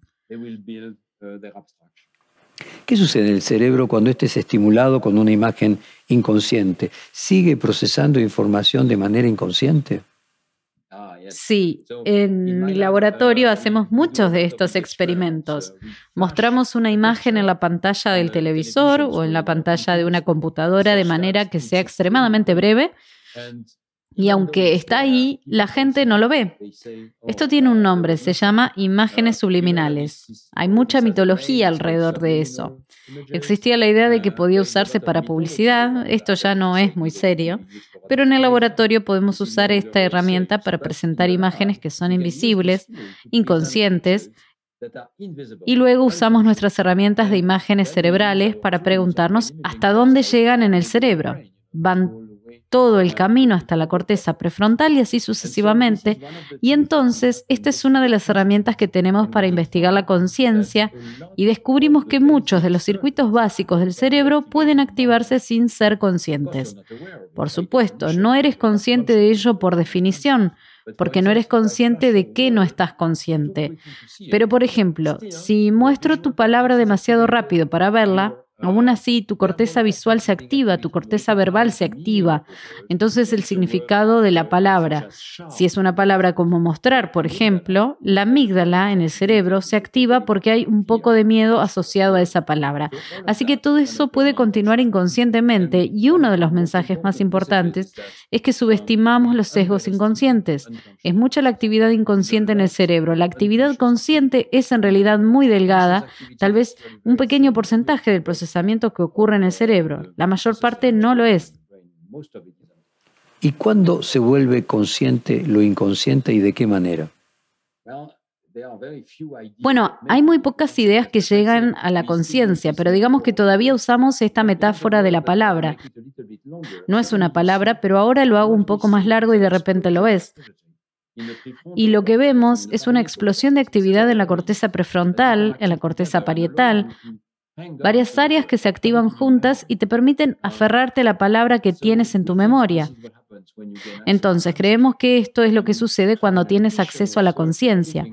Speaker 2: ¿Qué sucede en el cerebro cuando éste es estimulado con una imagen inconsciente? ¿Sigue procesando información de manera inconsciente?
Speaker 1: Sí, en mi laboratorio hacemos muchos de estos experimentos. Mostramos una imagen en la pantalla del televisor o en la pantalla de una computadora de manera que sea extremadamente breve y aunque está ahí, la gente no lo ve. Esto tiene un nombre, se llama imágenes subliminales. Hay mucha mitología alrededor de eso. Existía la idea de que podía usarse para publicidad, esto ya no es muy serio, pero en el laboratorio podemos usar esta herramienta para presentar imágenes que son invisibles, inconscientes, y luego usamos nuestras herramientas de imágenes cerebrales para preguntarnos hasta dónde llegan en el cerebro. ¿Van todo el camino hasta la corteza prefrontal y así sucesivamente. Y entonces, esta es una de las herramientas que tenemos para investigar la conciencia y descubrimos que muchos de los circuitos básicos del cerebro pueden activarse sin ser conscientes. Por supuesto, no eres consciente de ello por definición, porque no eres consciente de que no estás consciente. Pero, por ejemplo, si muestro tu palabra demasiado rápido para verla, Aún así, tu corteza visual se activa, tu corteza verbal se activa. Entonces, el significado de la palabra. Si es una palabra como mostrar, por ejemplo, la amígdala en el cerebro se activa porque hay un poco de miedo asociado a esa palabra. Así que todo eso puede continuar inconscientemente y uno de los mensajes más importantes es que subestimamos los sesgos inconscientes. Es mucha la actividad inconsciente en el cerebro. La actividad consciente es en realidad muy delgada, tal vez un pequeño porcentaje del proceso que ocurre en el cerebro. La mayor parte no lo es.
Speaker 2: ¿Y cuándo se vuelve consciente lo inconsciente y de qué manera?
Speaker 1: Bueno, hay muy pocas ideas que llegan a la conciencia, pero digamos que todavía usamos esta metáfora de la palabra. No es una palabra, pero ahora lo hago un poco más largo y de repente lo es. Y lo que vemos es una explosión de actividad en la corteza prefrontal, en la corteza parietal, varias áreas que se activan juntas y te permiten aferrarte a la palabra que tienes en tu memoria. Entonces, creemos que esto es lo que sucede cuando tienes acceso a la conciencia.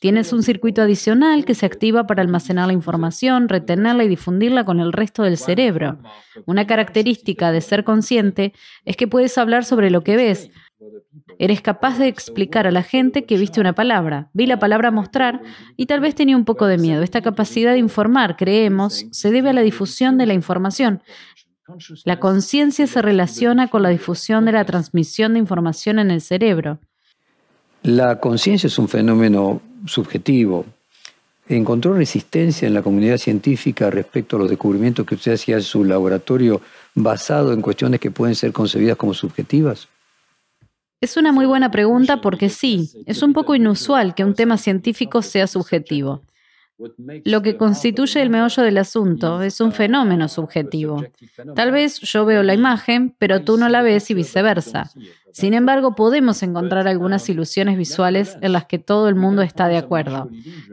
Speaker 1: Tienes un circuito adicional que se activa para almacenar la información, retenerla y difundirla con el resto del cerebro. Una característica de ser consciente es que puedes hablar sobre lo que ves. Eres capaz de explicar a la gente que viste una palabra. Vi la palabra mostrar y tal vez tenía un poco de miedo. Esta capacidad de informar, creemos, se debe a la difusión de la información. La conciencia se relaciona con la difusión de la transmisión de información en el cerebro.
Speaker 2: La conciencia es un fenómeno subjetivo. ¿Encontró resistencia en la comunidad científica respecto a los descubrimientos que usted hacía en su laboratorio basado en cuestiones que pueden ser concebidas como subjetivas?
Speaker 1: Es una muy buena pregunta porque sí, es un poco inusual que un tema científico sea subjetivo. Lo que constituye el meollo del asunto es un fenómeno subjetivo. Tal vez yo veo la imagen, pero tú no la ves y viceversa. Sin embargo, podemos encontrar algunas ilusiones visuales en las que todo el mundo está de acuerdo.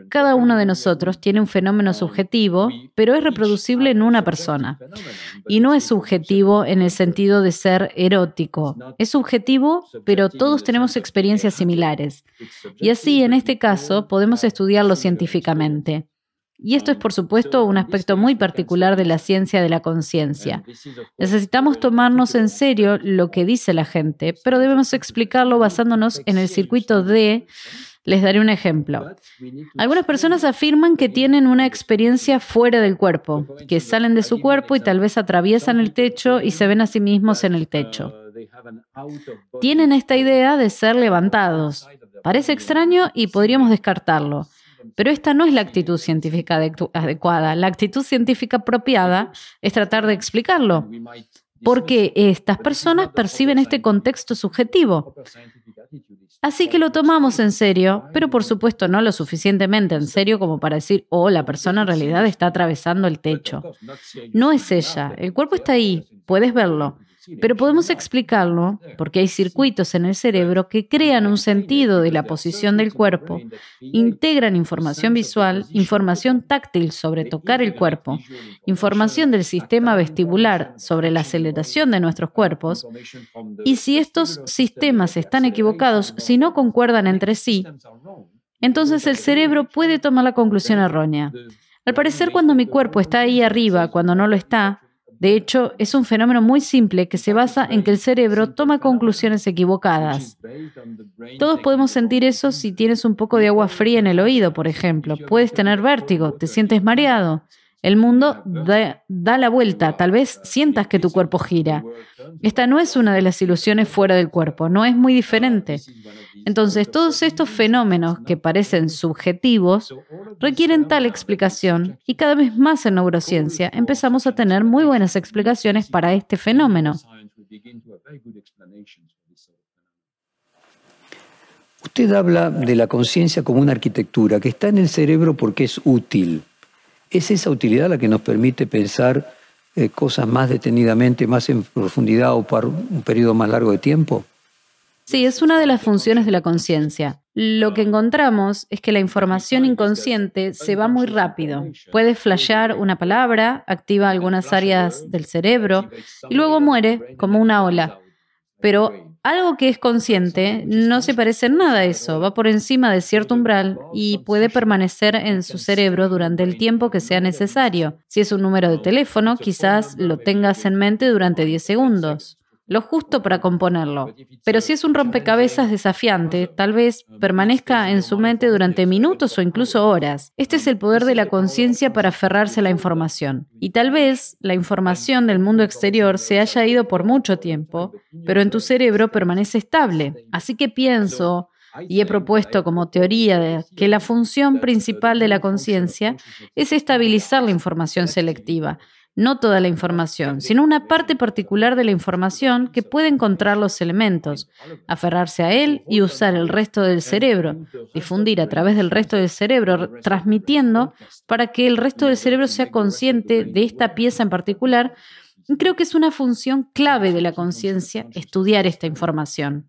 Speaker 1: Cada uno de nosotros tiene un fenómeno subjetivo, pero es reproducible en una persona. Y no es subjetivo en el sentido de ser erótico. Es subjetivo, pero todos tenemos experiencias similares. Y así, en este caso, podemos estudiarlo científicamente. Y esto es, por supuesto, un aspecto muy particular de la ciencia de la conciencia. Necesitamos tomarnos en serio lo que dice la gente, pero debemos explicarlo basándonos en el circuito de... Les daré un ejemplo. Algunas personas afirman que tienen una experiencia fuera del cuerpo, que salen de su cuerpo y tal vez atraviesan el techo y se ven a sí mismos en el techo. Tienen esta idea de ser levantados. Parece extraño y podríamos descartarlo. Pero esta no es la actitud científica adecuada. La actitud científica apropiada es tratar de explicarlo. Porque estas personas perciben este contexto subjetivo. Así que lo tomamos en serio, pero por supuesto no lo suficientemente en serio como para decir, oh, la persona en realidad está atravesando el techo. No es ella, el cuerpo está ahí, puedes verlo. Pero podemos explicarlo porque hay circuitos en el cerebro que crean un sentido de la posición del cuerpo, integran información visual, información táctil sobre tocar el cuerpo, información del sistema vestibular sobre la aceleración de nuestros cuerpos, y si estos sistemas están equivocados, si no concuerdan entre sí, entonces el cerebro puede tomar la conclusión errónea. Al parecer, cuando mi cuerpo está ahí arriba, cuando no lo está, de hecho, es un fenómeno muy simple que se basa en que el cerebro toma conclusiones equivocadas. Todos podemos sentir eso si tienes un poco de agua fría en el oído, por ejemplo. Puedes tener vértigo, te sientes mareado. El mundo da, la vuelta, tal vez sientas que tu cuerpo gira. Esta no es una de las ilusiones fuera del cuerpo, no es muy diferente. Entonces, todos estos fenómenos que parecen subjetivos requieren tal explicación y cada vez más en neurociencia empezamos a tener muy buenas explicaciones para este fenómeno.
Speaker 2: Usted habla de la conciencia como una arquitectura que está en el cerebro porque es útil. ¿Es esa utilidad la que nos permite pensar eh, cosas más detenidamente, más en profundidad o por un periodo más largo de tiempo?
Speaker 1: Sí, es una de las funciones de la conciencia. Lo que encontramos es que la información inconsciente se va muy rápido. Puede flashear una palabra, activa algunas áreas del cerebro y luego muere como una ola. Pero algo que es consciente no se parece en nada a eso, va por encima de cierto umbral y puede permanecer en su cerebro durante el tiempo que sea necesario. Si es un número de teléfono, quizás lo tengas en mente durante 10 segundos lo justo para componerlo. Pero si es un rompecabezas desafiante, tal vez permanezca en su mente durante minutos o incluso horas. Este es el poder de la conciencia para aferrarse a la información. Y tal vez la información del mundo exterior se haya ido por mucho tiempo, pero en tu cerebro permanece estable. Así que pienso, y he propuesto como teoría que la función principal de la conciencia es estabilizar la información selectiva, no toda la información, sino una parte particular de la información que puede encontrar los elementos, aferrarse a él y usar el resto del cerebro, difundir a través del resto del cerebro, transmitiendo para que el resto del cerebro sea consciente de esta pieza en particular. Creo que es una función clave de la conciencia estudiar esta información.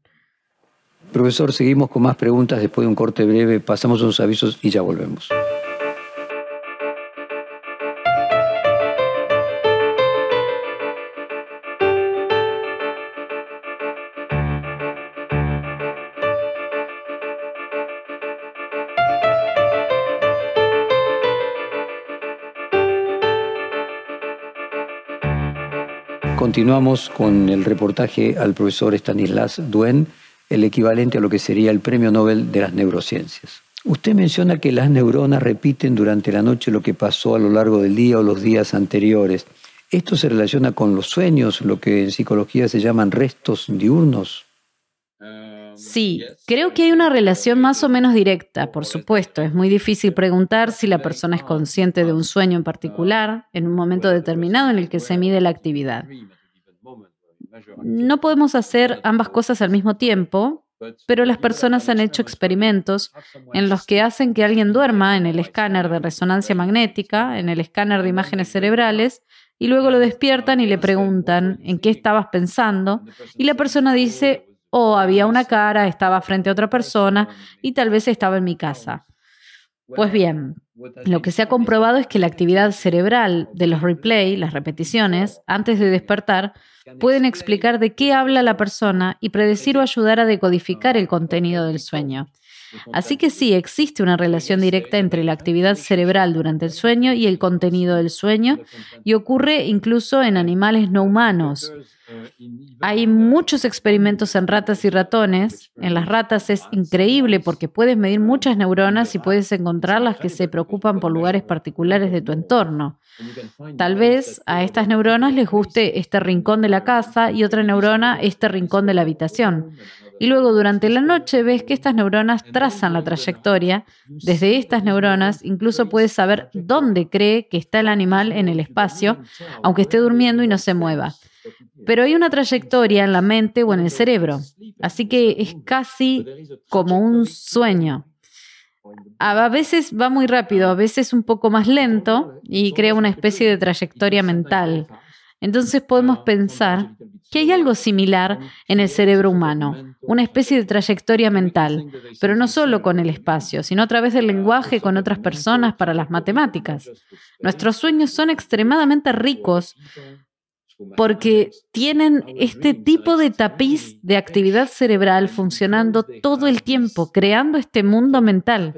Speaker 2: Profesor, seguimos con más preguntas después de un corte breve. Pasamos unos avisos y ya volvemos. Continuamos con el reportaje al profesor Stanislas Duen, el equivalente a lo que sería el Premio Nobel de las Neurociencias. Usted menciona que las neuronas repiten durante la noche lo que pasó a lo largo del día o los días anteriores. ¿Esto se relaciona con los sueños, lo que en psicología se llaman restos diurnos?
Speaker 1: Sí, creo que hay una relación más o menos directa, por supuesto. Es muy difícil preguntar si la persona es consciente de un sueño en particular en un momento determinado en el que se mide la actividad. No podemos hacer ambas cosas al mismo tiempo, pero las personas han hecho experimentos en los que hacen que alguien duerma en el escáner de resonancia magnética, en el escáner de imágenes cerebrales, y luego lo despiertan y le preguntan en qué estabas pensando, y la persona dice, oh, había una cara, estaba frente a otra persona y tal vez estaba en mi casa. Pues bien, lo que se ha comprobado es que la actividad cerebral de los replay, las repeticiones, antes de despertar, pueden explicar de qué habla la persona y predecir o ayudar a decodificar el contenido del sueño. Así que sí, existe una relación directa entre la actividad cerebral durante el sueño y el contenido del sueño, y ocurre incluso en animales no humanos. Hay muchos experimentos en ratas y ratones. En las ratas es increíble porque puedes medir muchas neuronas y puedes encontrar las que se preocupan por lugares particulares de tu entorno. Tal vez a estas neuronas les guste este rincón de la casa y otra neurona este rincón de la habitación. Y luego durante la noche ves que estas neuronas trazan la trayectoria. Desde estas neuronas incluso puedes saber dónde cree que está el animal en el espacio, aunque esté durmiendo y no se mueva. Pero hay una trayectoria en la mente o en el cerebro, así que es casi como un sueño. A veces va muy rápido, a veces un poco más lento y crea una especie de trayectoria mental. Entonces podemos pensar que hay algo similar en el cerebro humano, una especie de trayectoria mental, pero no solo con el espacio, sino a través del lenguaje con otras personas para las matemáticas. Nuestros sueños son extremadamente ricos porque tienen este tipo de tapiz de actividad cerebral funcionando todo el tiempo, creando este mundo mental.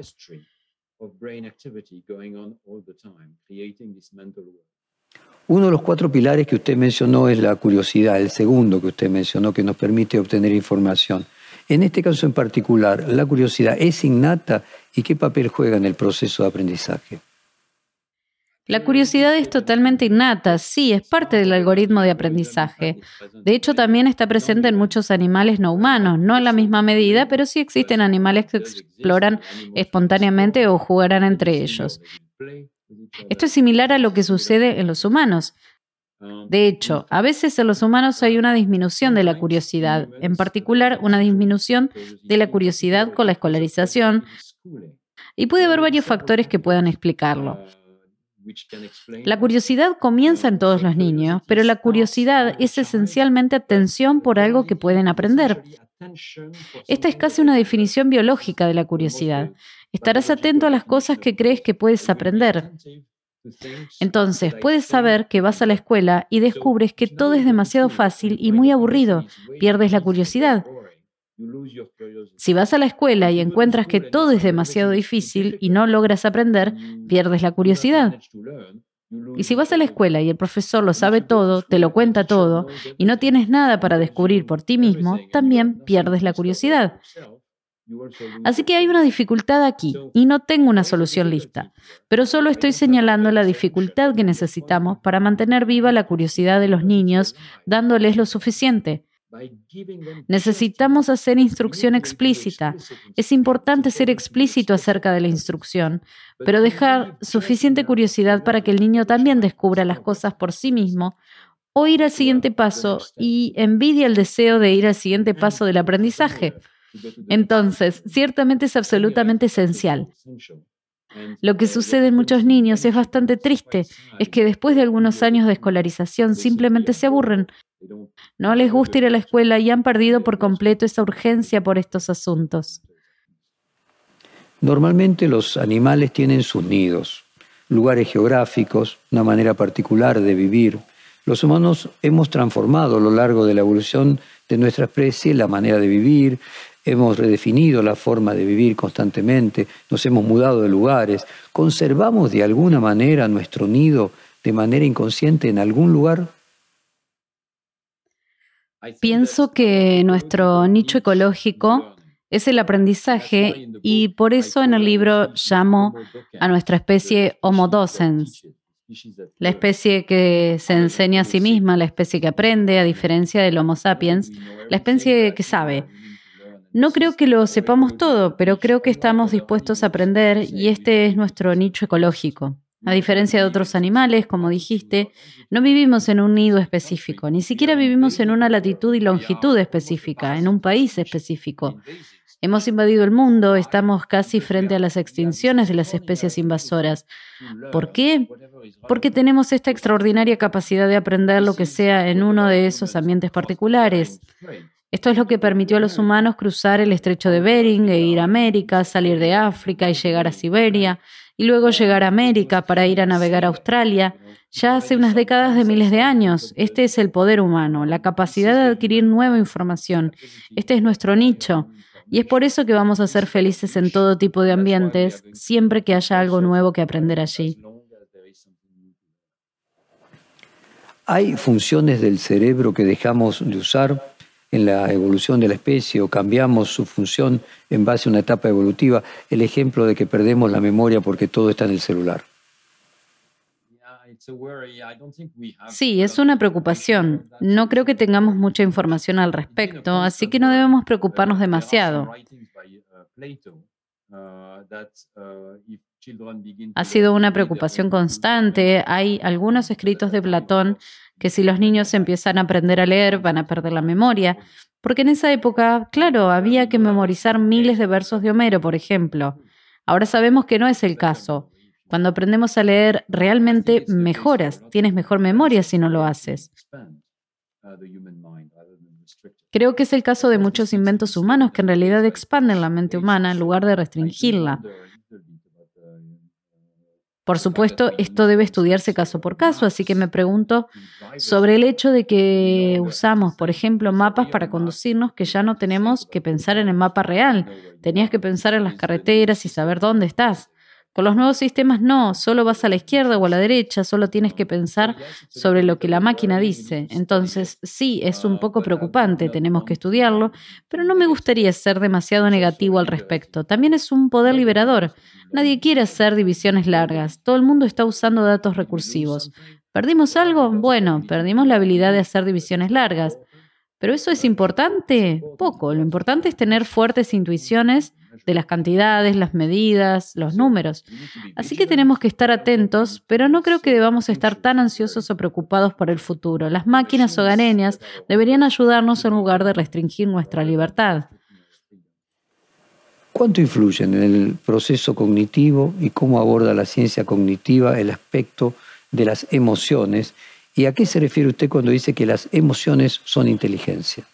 Speaker 2: Uno de los cuatro pilares que usted mencionó es la curiosidad, el segundo que usted mencionó que nos permite obtener información. En este caso en particular, la curiosidad es innata y qué papel juega en el proceso de aprendizaje.
Speaker 1: La curiosidad es totalmente innata, sí, es parte del algoritmo de aprendizaje. De hecho, también está presente en muchos animales no humanos, no en la misma medida, pero sí existen animales que exploran espontáneamente o jugarán entre ellos. Esto es similar a lo que sucede en los humanos. De hecho, a veces en los humanos hay una disminución de la curiosidad, en particular una disminución de la curiosidad con la escolarización, y puede haber varios factores que puedan explicarlo. La curiosidad comienza en todos los niños, pero la curiosidad es esencialmente atención por algo que pueden aprender. Esta es casi una definición biológica de la curiosidad. Estarás atento a las cosas que crees que puedes aprender. Entonces, puedes saber que vas a la escuela y descubres que todo es demasiado fácil y muy aburrido. Pierdes la curiosidad. Si vas a la escuela y encuentras que todo es demasiado difícil y no logras aprender, pierdes la curiosidad. Y si vas a la escuela y el profesor lo sabe todo, te lo cuenta todo, y no tienes nada para descubrir por ti mismo, también pierdes la curiosidad. Así que hay una dificultad aquí y no tengo una solución lista, pero solo estoy señalando la dificultad que necesitamos para mantener viva la curiosidad de los niños, dándoles lo suficiente. Necesitamos hacer instrucción explícita. Es importante ser explícito acerca de la instrucción, pero dejar suficiente curiosidad para que el niño también descubra las cosas por sí mismo o ir al siguiente paso y envidia el deseo de ir al siguiente paso del aprendizaje. Entonces, ciertamente es absolutamente esencial. Lo que sucede en muchos niños es bastante triste, es que después de algunos años de escolarización simplemente se aburren. No les gusta ir a la escuela y han perdido por completo esa urgencia por estos asuntos.
Speaker 2: Normalmente los animales tienen sus nidos, lugares geográficos, una manera particular de vivir. Los humanos hemos transformado a lo largo de la evolución de nuestra especie la manera de vivir, hemos redefinido la forma de vivir constantemente, nos hemos mudado de lugares, conservamos de alguna manera nuestro nido de manera inconsciente en algún lugar.
Speaker 1: Pienso que nuestro nicho ecológico es el aprendizaje y por eso en el libro llamo a nuestra especie Homo docens, la especie que se enseña a sí misma, la especie que aprende, a diferencia del Homo sapiens, la especie que sabe. No creo que lo sepamos todo, pero creo que estamos dispuestos a aprender y este es nuestro nicho ecológico. A diferencia de otros animales, como dijiste, no vivimos en un nido específico, ni siquiera vivimos en una latitud y longitud específica, en un país específico. Hemos invadido el mundo, estamos casi frente a las extinciones de las especies invasoras. ¿Por qué? Porque tenemos esta extraordinaria capacidad de aprender lo que sea en uno de esos ambientes particulares. Esto es lo que permitió a los humanos cruzar el estrecho de Bering e ir a América, salir de África y llegar a Siberia, y luego llegar a América para ir a navegar a Australia. Ya hace unas décadas de miles de años. Este es el poder humano, la capacidad de adquirir nueva información. Este es nuestro nicho. Y es por eso que vamos a ser felices en todo tipo de ambientes, siempre que haya algo nuevo que aprender allí.
Speaker 2: ¿Hay funciones del cerebro que dejamos de usar en la evolución de la especie o cambiamos su función en base a una etapa evolutiva? El ejemplo de que perdemos la memoria porque todo está en el celular.
Speaker 1: Sí, es una preocupación. No creo que tengamos mucha información al respecto, así que no debemos preocuparnos demasiado. Ha sido una preocupación constante. Hay algunos escritos de Platón que si los niños empiezan a aprender a leer van a perder la memoria, porque en esa época, claro, había que memorizar miles de versos de Homero, por ejemplo. Ahora sabemos que no es el caso. Cuando aprendemos a leer, realmente mejoras, tienes mejor memoria si no lo haces. Creo que es el caso de muchos inventos humanos que en realidad expanden la mente humana en lugar de restringirla. Por supuesto, esto debe estudiarse caso por caso, así que me pregunto sobre el hecho de que usamos, por ejemplo, mapas para conducirnos que ya no tenemos que pensar en el mapa real. Tenías que pensar en las carreteras y saber dónde estás. Con los nuevos sistemas no, solo vas a la izquierda o a la derecha, solo tienes que pensar sobre lo que la máquina dice. Entonces, sí, es un poco preocupante, tenemos que estudiarlo, pero no me gustaría ser demasiado negativo al respecto. También es un poder liberador. Nadie quiere hacer divisiones largas, todo el mundo está usando datos recursivos. ¿Perdimos algo? Bueno, perdimos la habilidad de hacer divisiones largas. ¿Pero eso es importante? Poco. Lo importante es tener fuertes intuiciones de las cantidades, las medidas, los números. Así que tenemos que estar atentos, pero no creo que debamos estar tan ansiosos o preocupados por el futuro. Las máquinas hogareñas deberían ayudarnos en lugar de restringir nuestra libertad.
Speaker 2: ¿Cuánto influyen en el proceso cognitivo y cómo aborda la ciencia cognitiva el aspecto de las emociones? ¿Y a qué se refiere usted cuando dice que las emociones son inteligencia?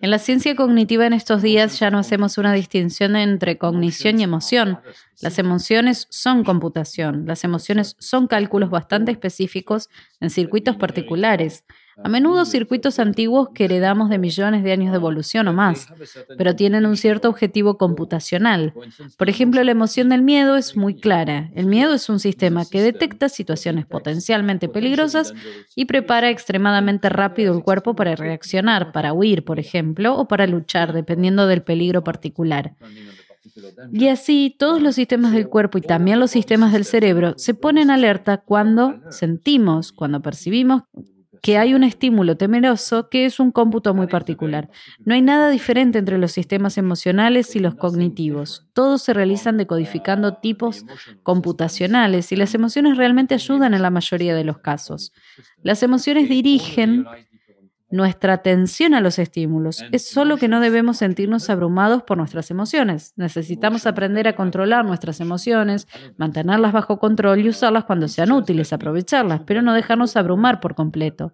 Speaker 1: En la ciencia cognitiva en estos días ya no hacemos una distinción entre cognición y emoción. Las emociones son computación, las emociones son cálculos bastante específicos en circuitos particulares. A menudo circuitos antiguos que heredamos de millones de años de evolución o más, pero tienen un cierto objetivo computacional. Por ejemplo, la emoción del miedo es muy clara. El miedo es un sistema que detecta situaciones potencialmente peligrosas y prepara extremadamente rápido el cuerpo para reaccionar, para huir, por ejemplo, o para luchar, dependiendo del peligro particular. Y así todos los sistemas del cuerpo y también los sistemas del cerebro se ponen alerta cuando sentimos, cuando percibimos que hay un estímulo temeroso que es un cómputo muy particular. No hay nada diferente entre los sistemas emocionales y los cognitivos. Todos se realizan decodificando tipos computacionales y las emociones realmente ayudan en la mayoría de los casos. Las emociones dirigen nuestra atención a los estímulos. Es solo que no debemos sentirnos abrumados por nuestras emociones. Necesitamos aprender a controlar nuestras emociones, mantenerlas bajo control y usarlas cuando sean útiles, aprovecharlas, pero no dejarnos abrumar por completo.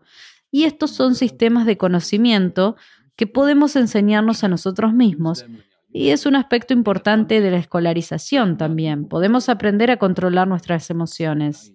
Speaker 1: Y estos son sistemas de conocimiento que podemos enseñarnos a nosotros mismos. Y es un aspecto importante de la escolarización también. Podemos aprender a controlar nuestras emociones.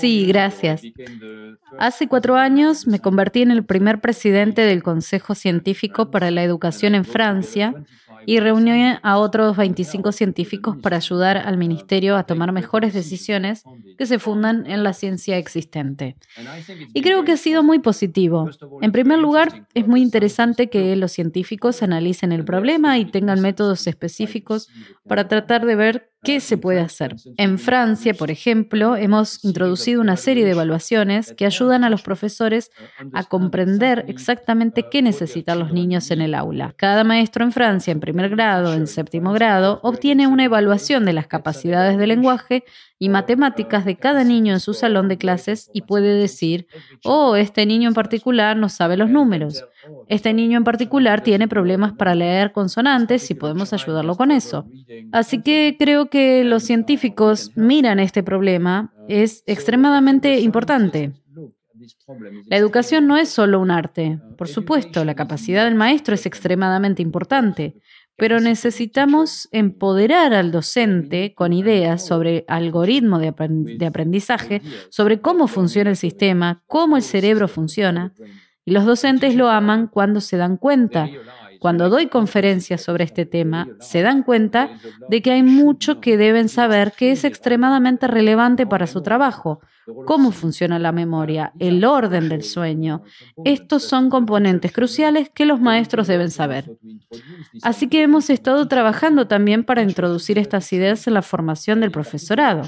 Speaker 1: Sí, gracias. Hace cuatro años me convertí en el primer presidente del Consejo Científico para la Educación en Francia y reunió a otros 25 científicos para ayudar al Ministerio a tomar mejores decisiones que se fundan en la ciencia existente. Y creo que ha sido muy positivo. En primer lugar, es muy interesante que los científicos analicen el problema y tengan métodos específicos para tratar de ver qué se puede hacer. En Francia, por ejemplo, hemos introducido una serie de evaluaciones que ayudan a los profesores a comprender exactamente qué necesitan los niños en el aula. Cada maestro en Francia, en primer grado, en séptimo grado, obtiene una evaluación de las capacidades de lenguaje y matemáticas de cada niño en su salón de clases y puede decir, oh, este niño en particular no sabe los números. Este niño en particular tiene problemas para leer consonantes y podemos ayudarlo con eso. Así que creo que los científicos miran este problema. Es extremadamente importante. La educación no es solo un arte. Por supuesto, la capacidad del maestro es extremadamente importante, pero necesitamos empoderar al docente con ideas sobre algoritmo de, aprendizaje, sobre cómo funciona el sistema, cómo el cerebro funciona. Y los docentes lo aman cuando se dan cuenta. Cuando doy conferencias sobre este tema, se dan cuenta de que hay mucho que deben saber que es extremadamente relevante para su trabajo. cómo funciona la memoria, el orden del sueño. Estos son componentes cruciales que los maestros deben saber. Así que hemos estado trabajando también para introducir estas ideas en la formación del profesorado.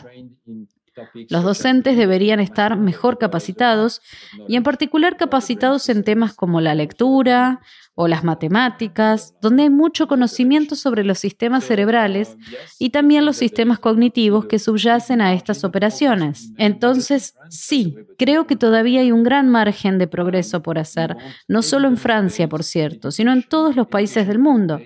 Speaker 1: Los docentes deberían estar mejor capacitados y en particular capacitados en temas como la lectura, o las matemáticas, donde hay mucho conocimiento sobre los sistemas cerebrales y también los sistemas cognitivos que subyacen a estas operaciones. Entonces, sí, creo que todavía hay un gran margen de progreso por hacer, no solo en Francia, por cierto, sino en todos los países del mundo.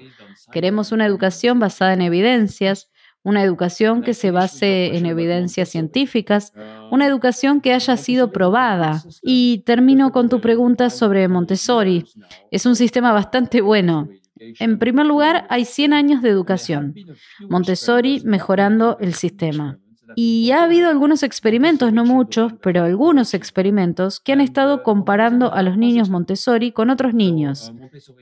Speaker 1: Queremos una educación basada en evidencias, una educación que se base en evidencias científicas, una educación que haya sido probada. Y termino con tu pregunta sobre Montessori. Es un sistema bastante bueno. En primer lugar, hay 100 años de educación. Montessori mejorando el sistema. Y ha habido algunos experimentos, no muchos, pero algunos experimentos que han estado comparando a los niños Montessori con otros niños.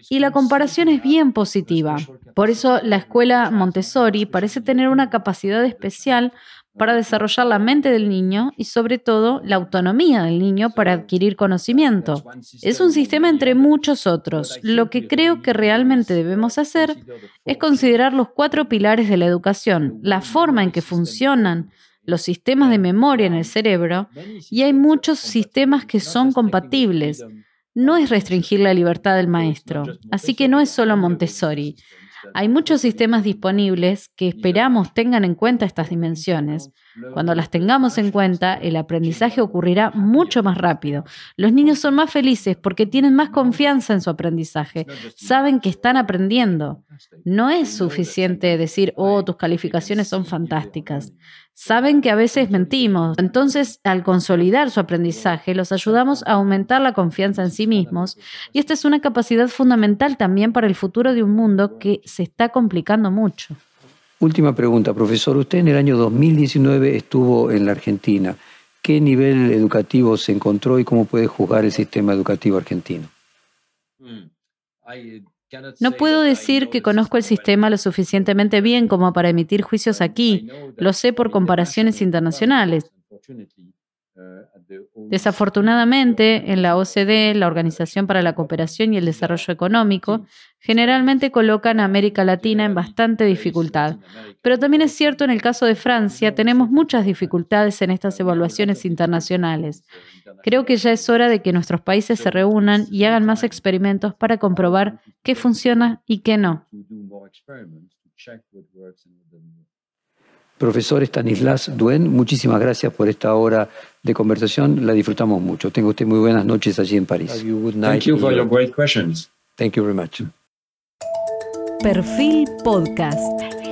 Speaker 1: Y la comparación es bien positiva. Por eso la escuela Montessori parece tener una capacidad especial para desarrollar la mente del niño y sobre todo la autonomía del niño para adquirir conocimiento. Es un sistema entre muchos otros. Lo que creo que realmente debemos hacer es considerar los cuatro pilares de la educación, la forma en que funcionan los sistemas de memoria en el cerebro y hay muchos sistemas que son compatibles. No es restringir la libertad del maestro, así que no es solo Montessori. Hay muchos sistemas disponibles que esperamos tengan en cuenta estas dimensiones. Cuando las tengamos en cuenta, el aprendizaje ocurrirá mucho más rápido. Los niños son más felices porque tienen más confianza en su aprendizaje, saben que están aprendiendo. No es suficiente decir, oh, tus calificaciones son fantásticas. Saben que a veces mentimos. Entonces, al consolidar su aprendizaje, los ayudamos a aumentar la confianza en sí mismos. Y esta es una capacidad fundamental también para el futuro de un mundo que se está complicando mucho.
Speaker 2: Última pregunta, profesor. Usted en el año 2019 estuvo en la Argentina. ¿Qué nivel educativo se encontró y cómo puede juzgar el sistema educativo argentino? Hmm.
Speaker 1: No puedo decir que conozco el sistema lo suficientemente bien como para emitir juicios aquí. Lo sé por comparaciones internacionales. Desafortunadamente, en la OCDE, la Organización para la Cooperación y el Desarrollo Económico, generalmente colocan a América Latina en bastante dificultad. Pero también es cierto en el caso de Francia, tenemos muchas dificultades en estas evaluaciones internacionales. Creo que ya es hora de que nuestros países se reúnan y hagan más experimentos para comprobar qué funciona y qué no.
Speaker 2: Profesor Stanislas Duen, muchísimas gracias por esta hora de conversación. La disfrutamos mucho. Tenga usted muy buenas noches allí en París.
Speaker 3: Thank you for your great questions.
Speaker 2: Thank you very much.
Speaker 1: Perfil Podcast.